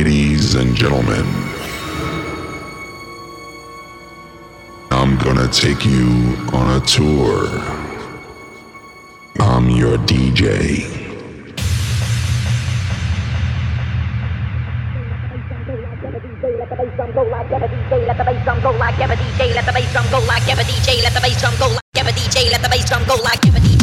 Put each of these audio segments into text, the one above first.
Ladies and gentlemen, I'm gonna take you on a tour. I'm your DJ. Let the bass drum go like, give a DJ, let the bass drum go like, give a DJ, let the bass drum go like, give a DJ.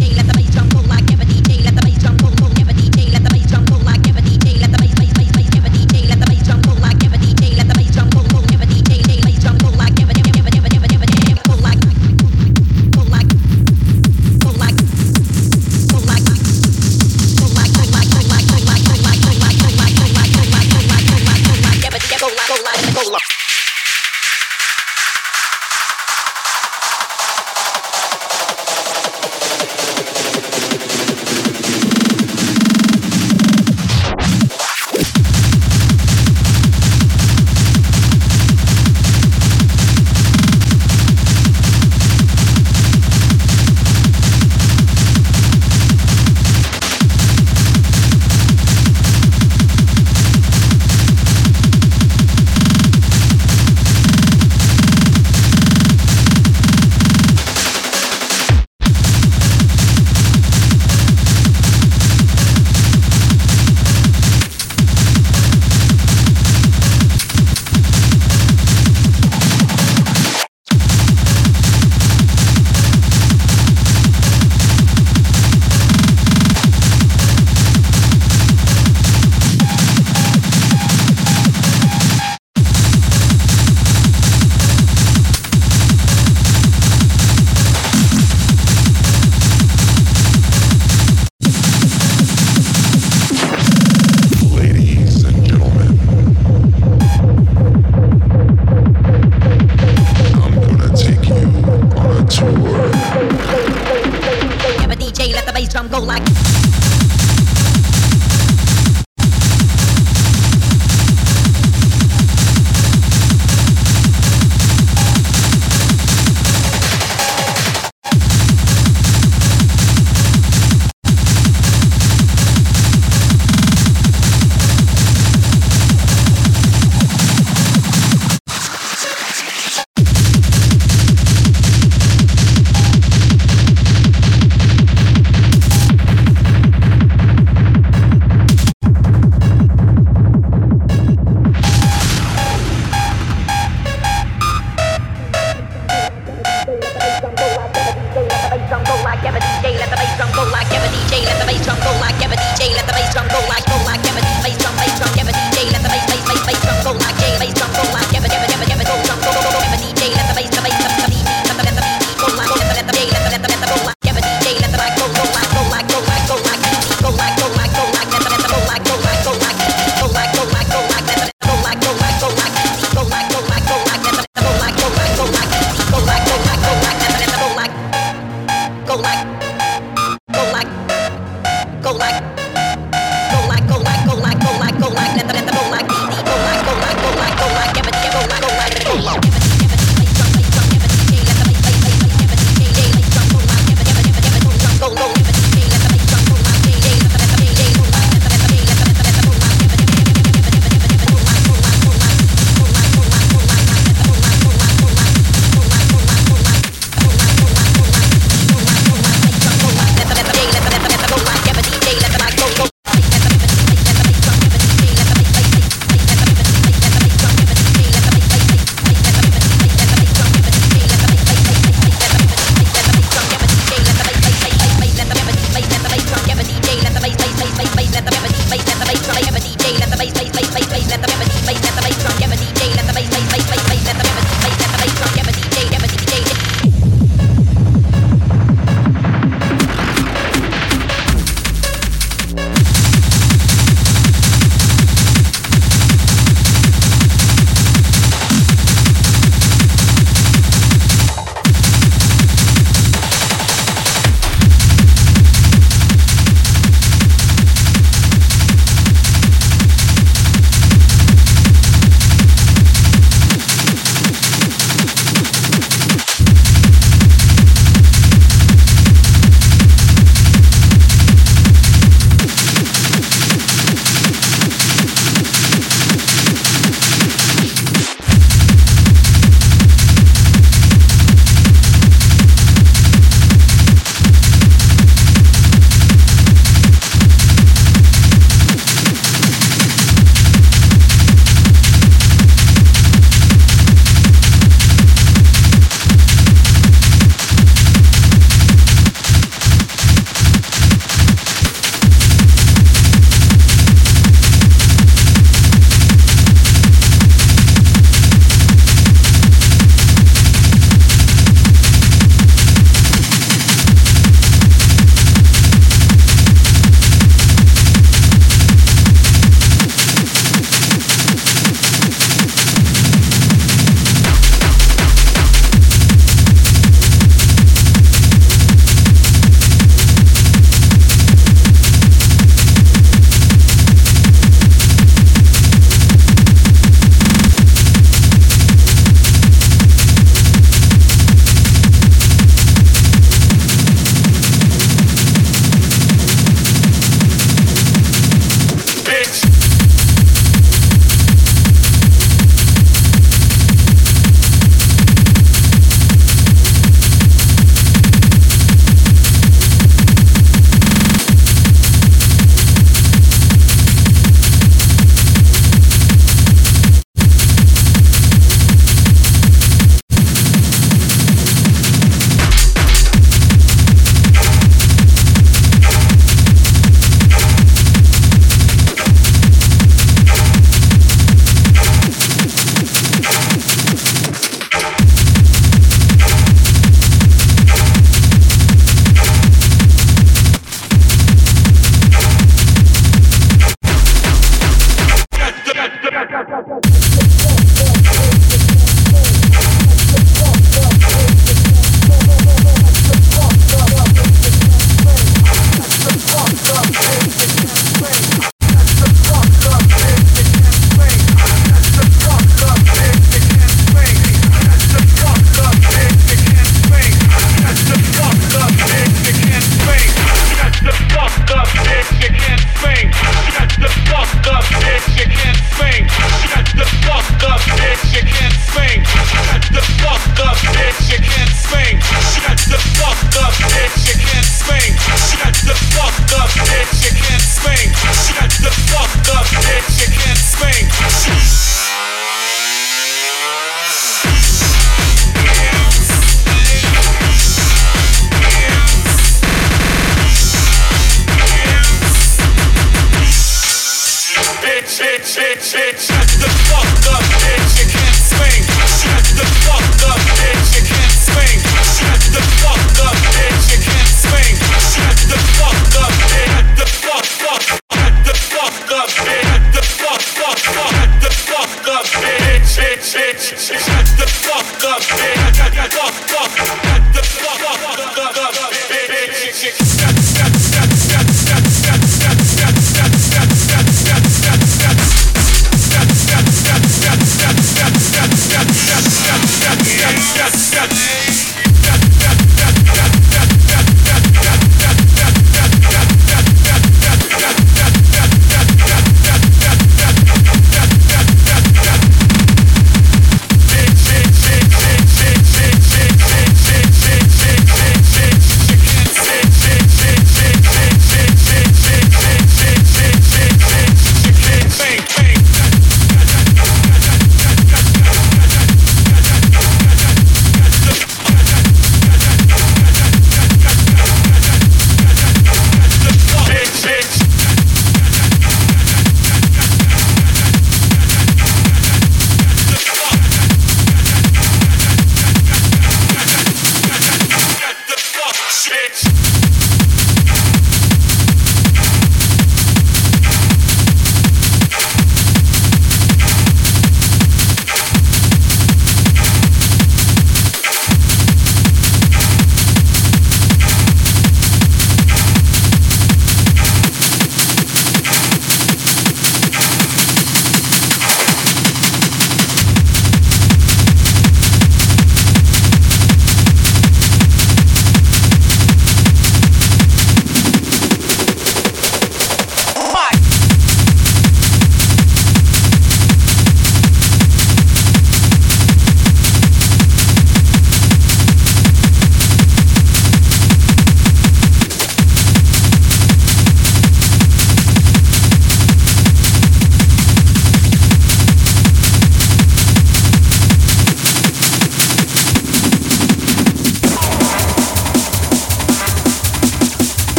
shit, shit, shit, shut the fuck up, bitch, you can't swing. Shut the fuck up, bitch, you can't swing. Shut the fuck up, bitch, you can't swing. Shut the fuck up, bitch, the fuck, fuck, shut the fuck up, bitch, the fuck, fuck, fuck, the fuck up, bitch, shit, shit, shit, shut the fuck up, bitch, fuck, fuck, shut the fuck up.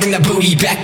bring that booty back.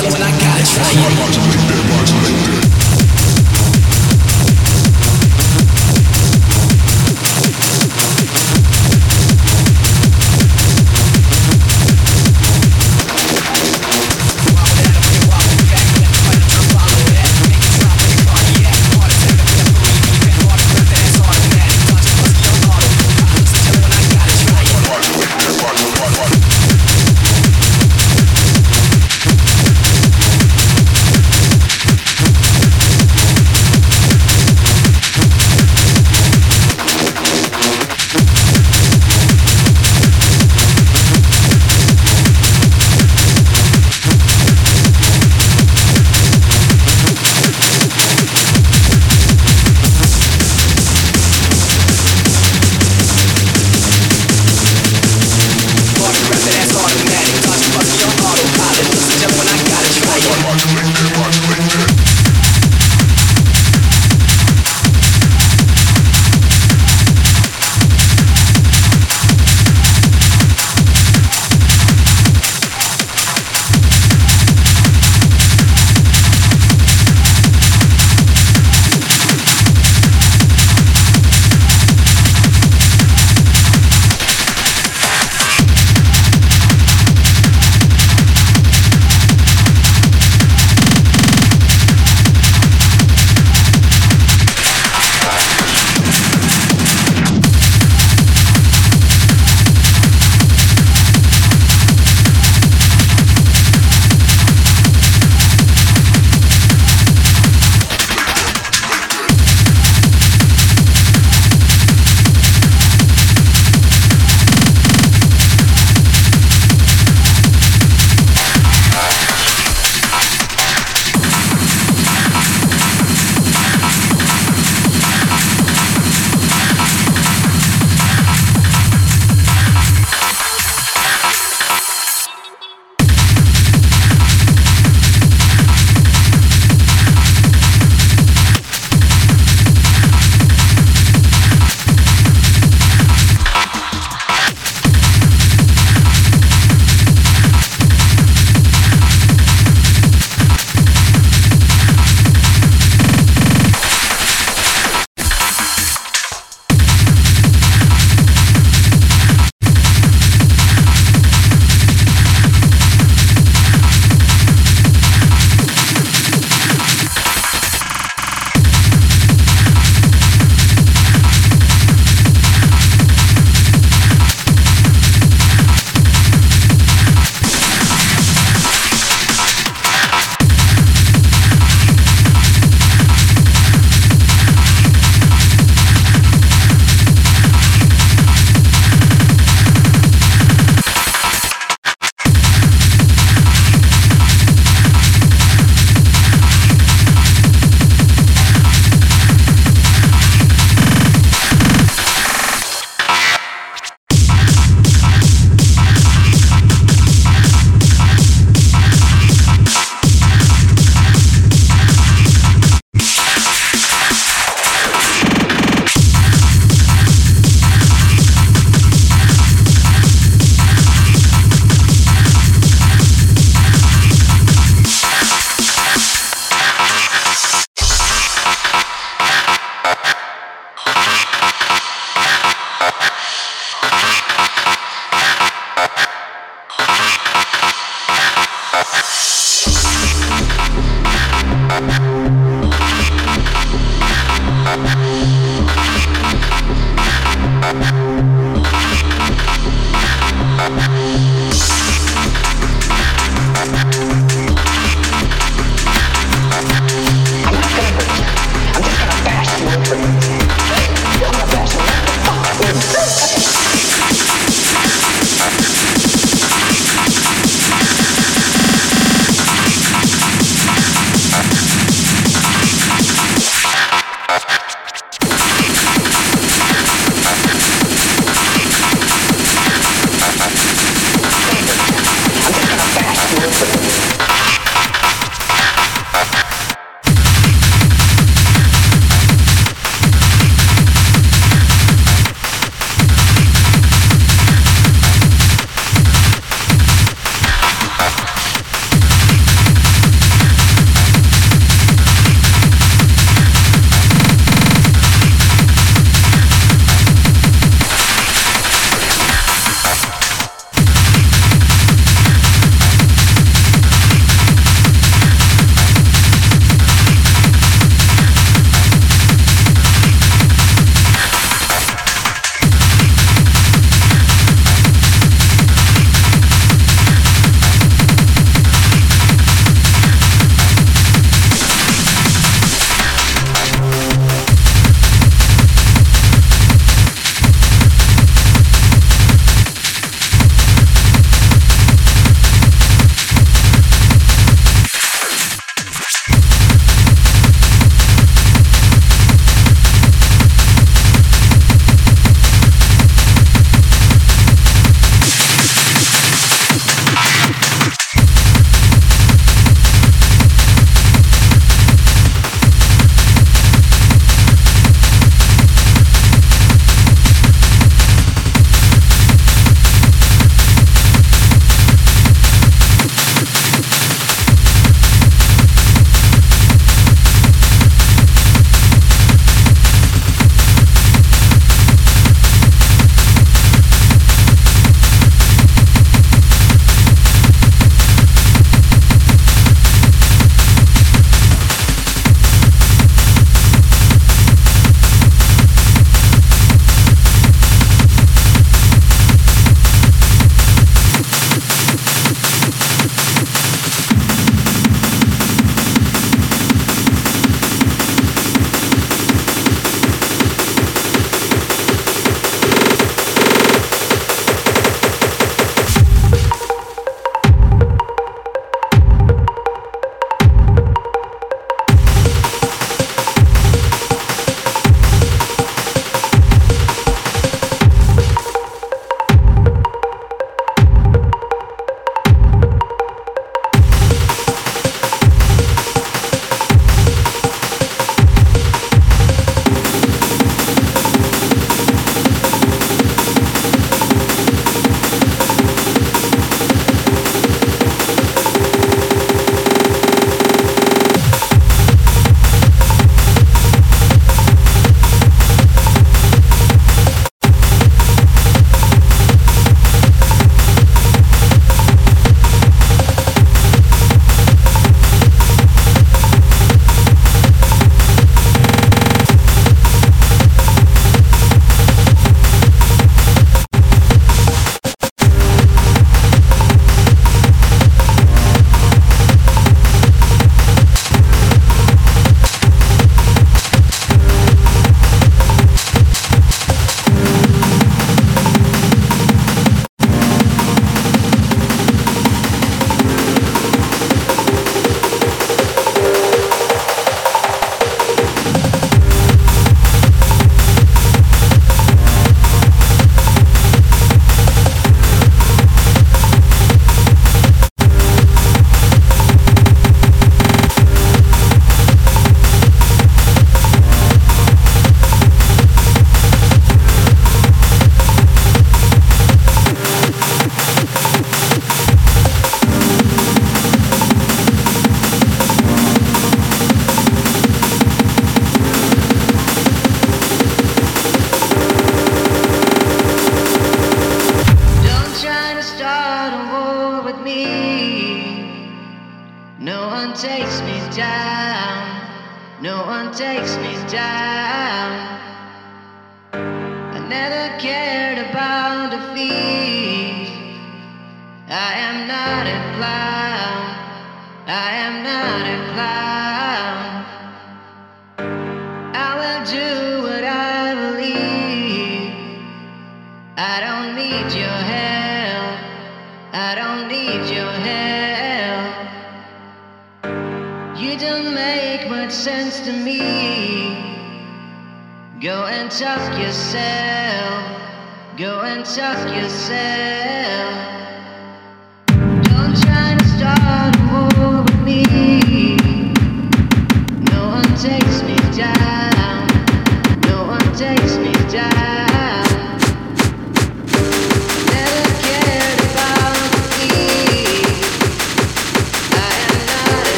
feeling when I gotta try it.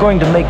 going to make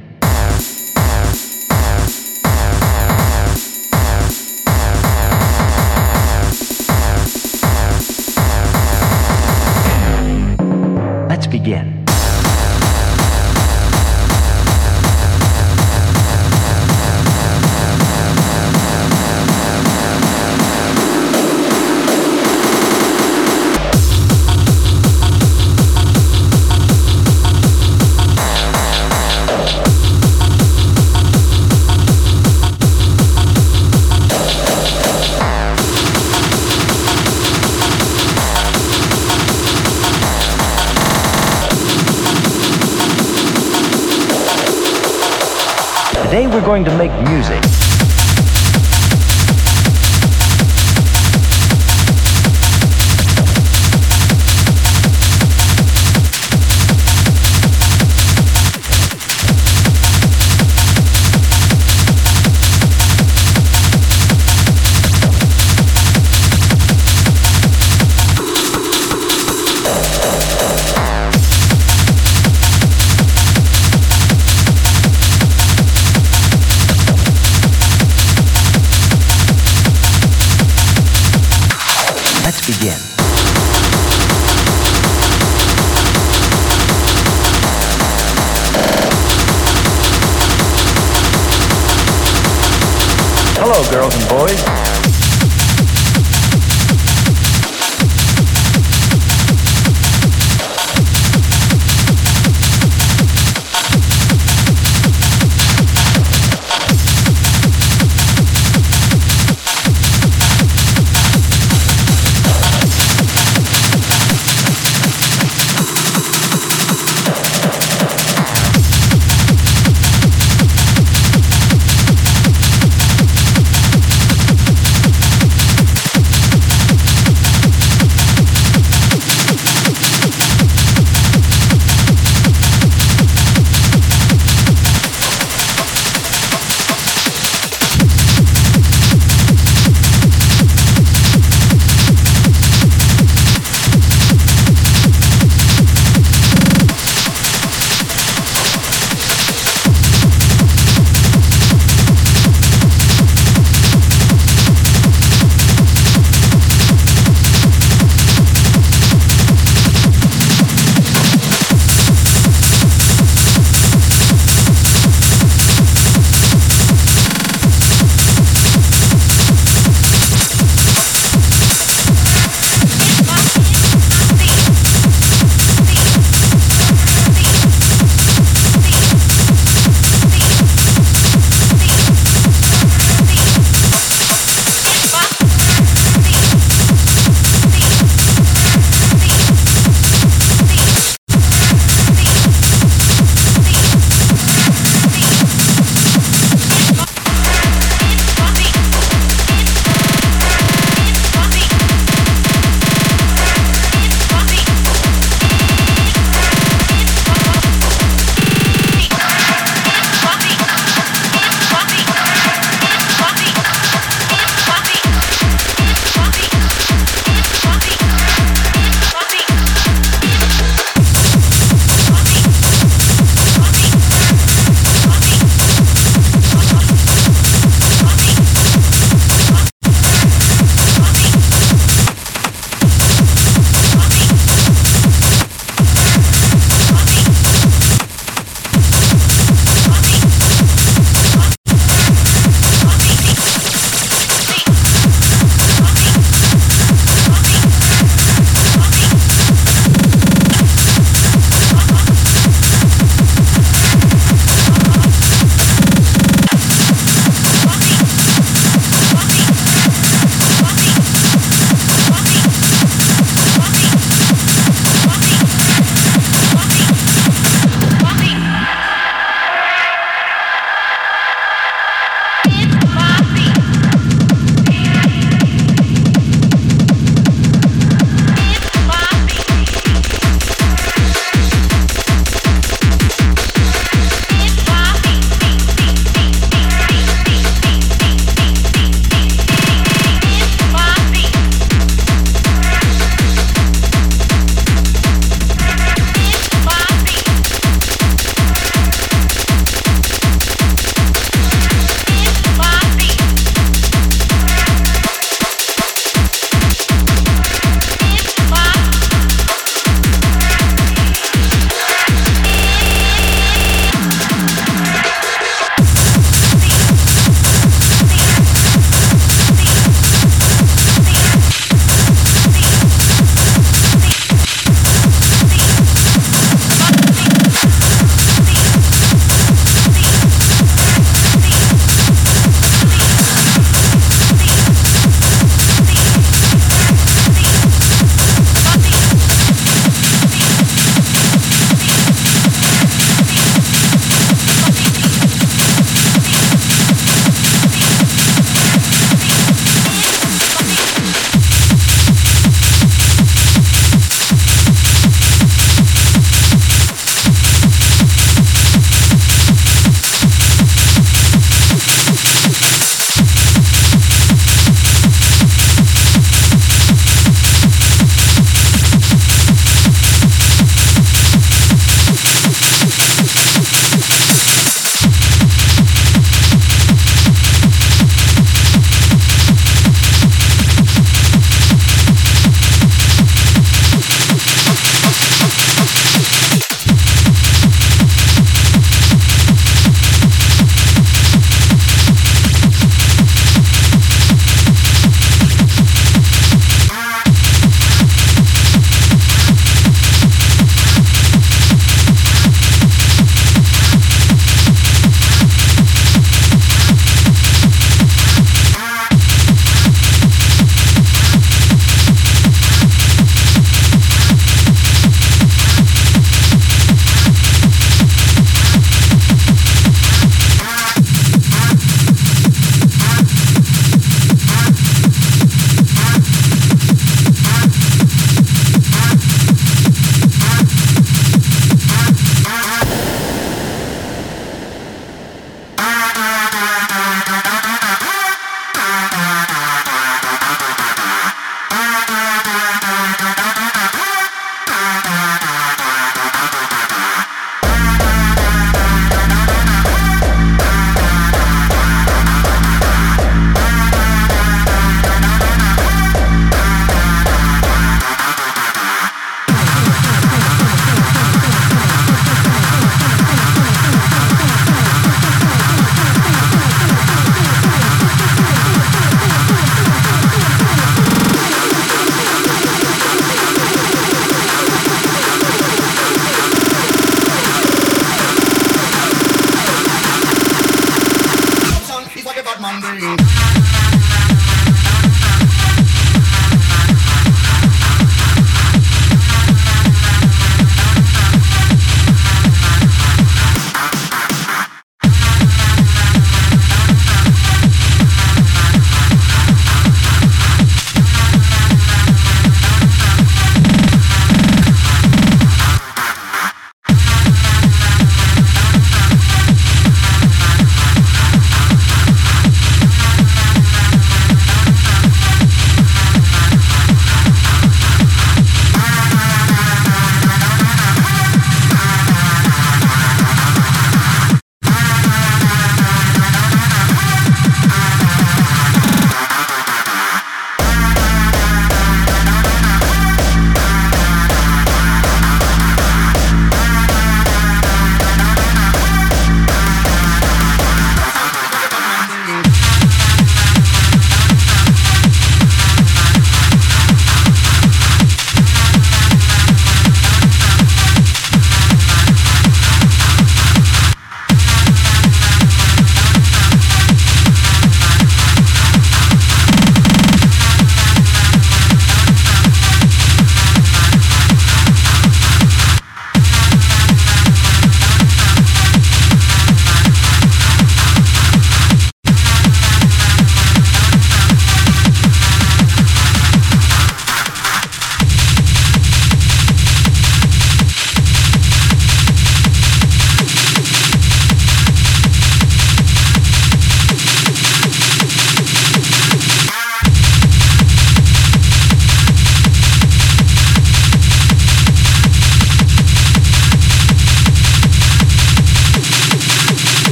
Going to make music.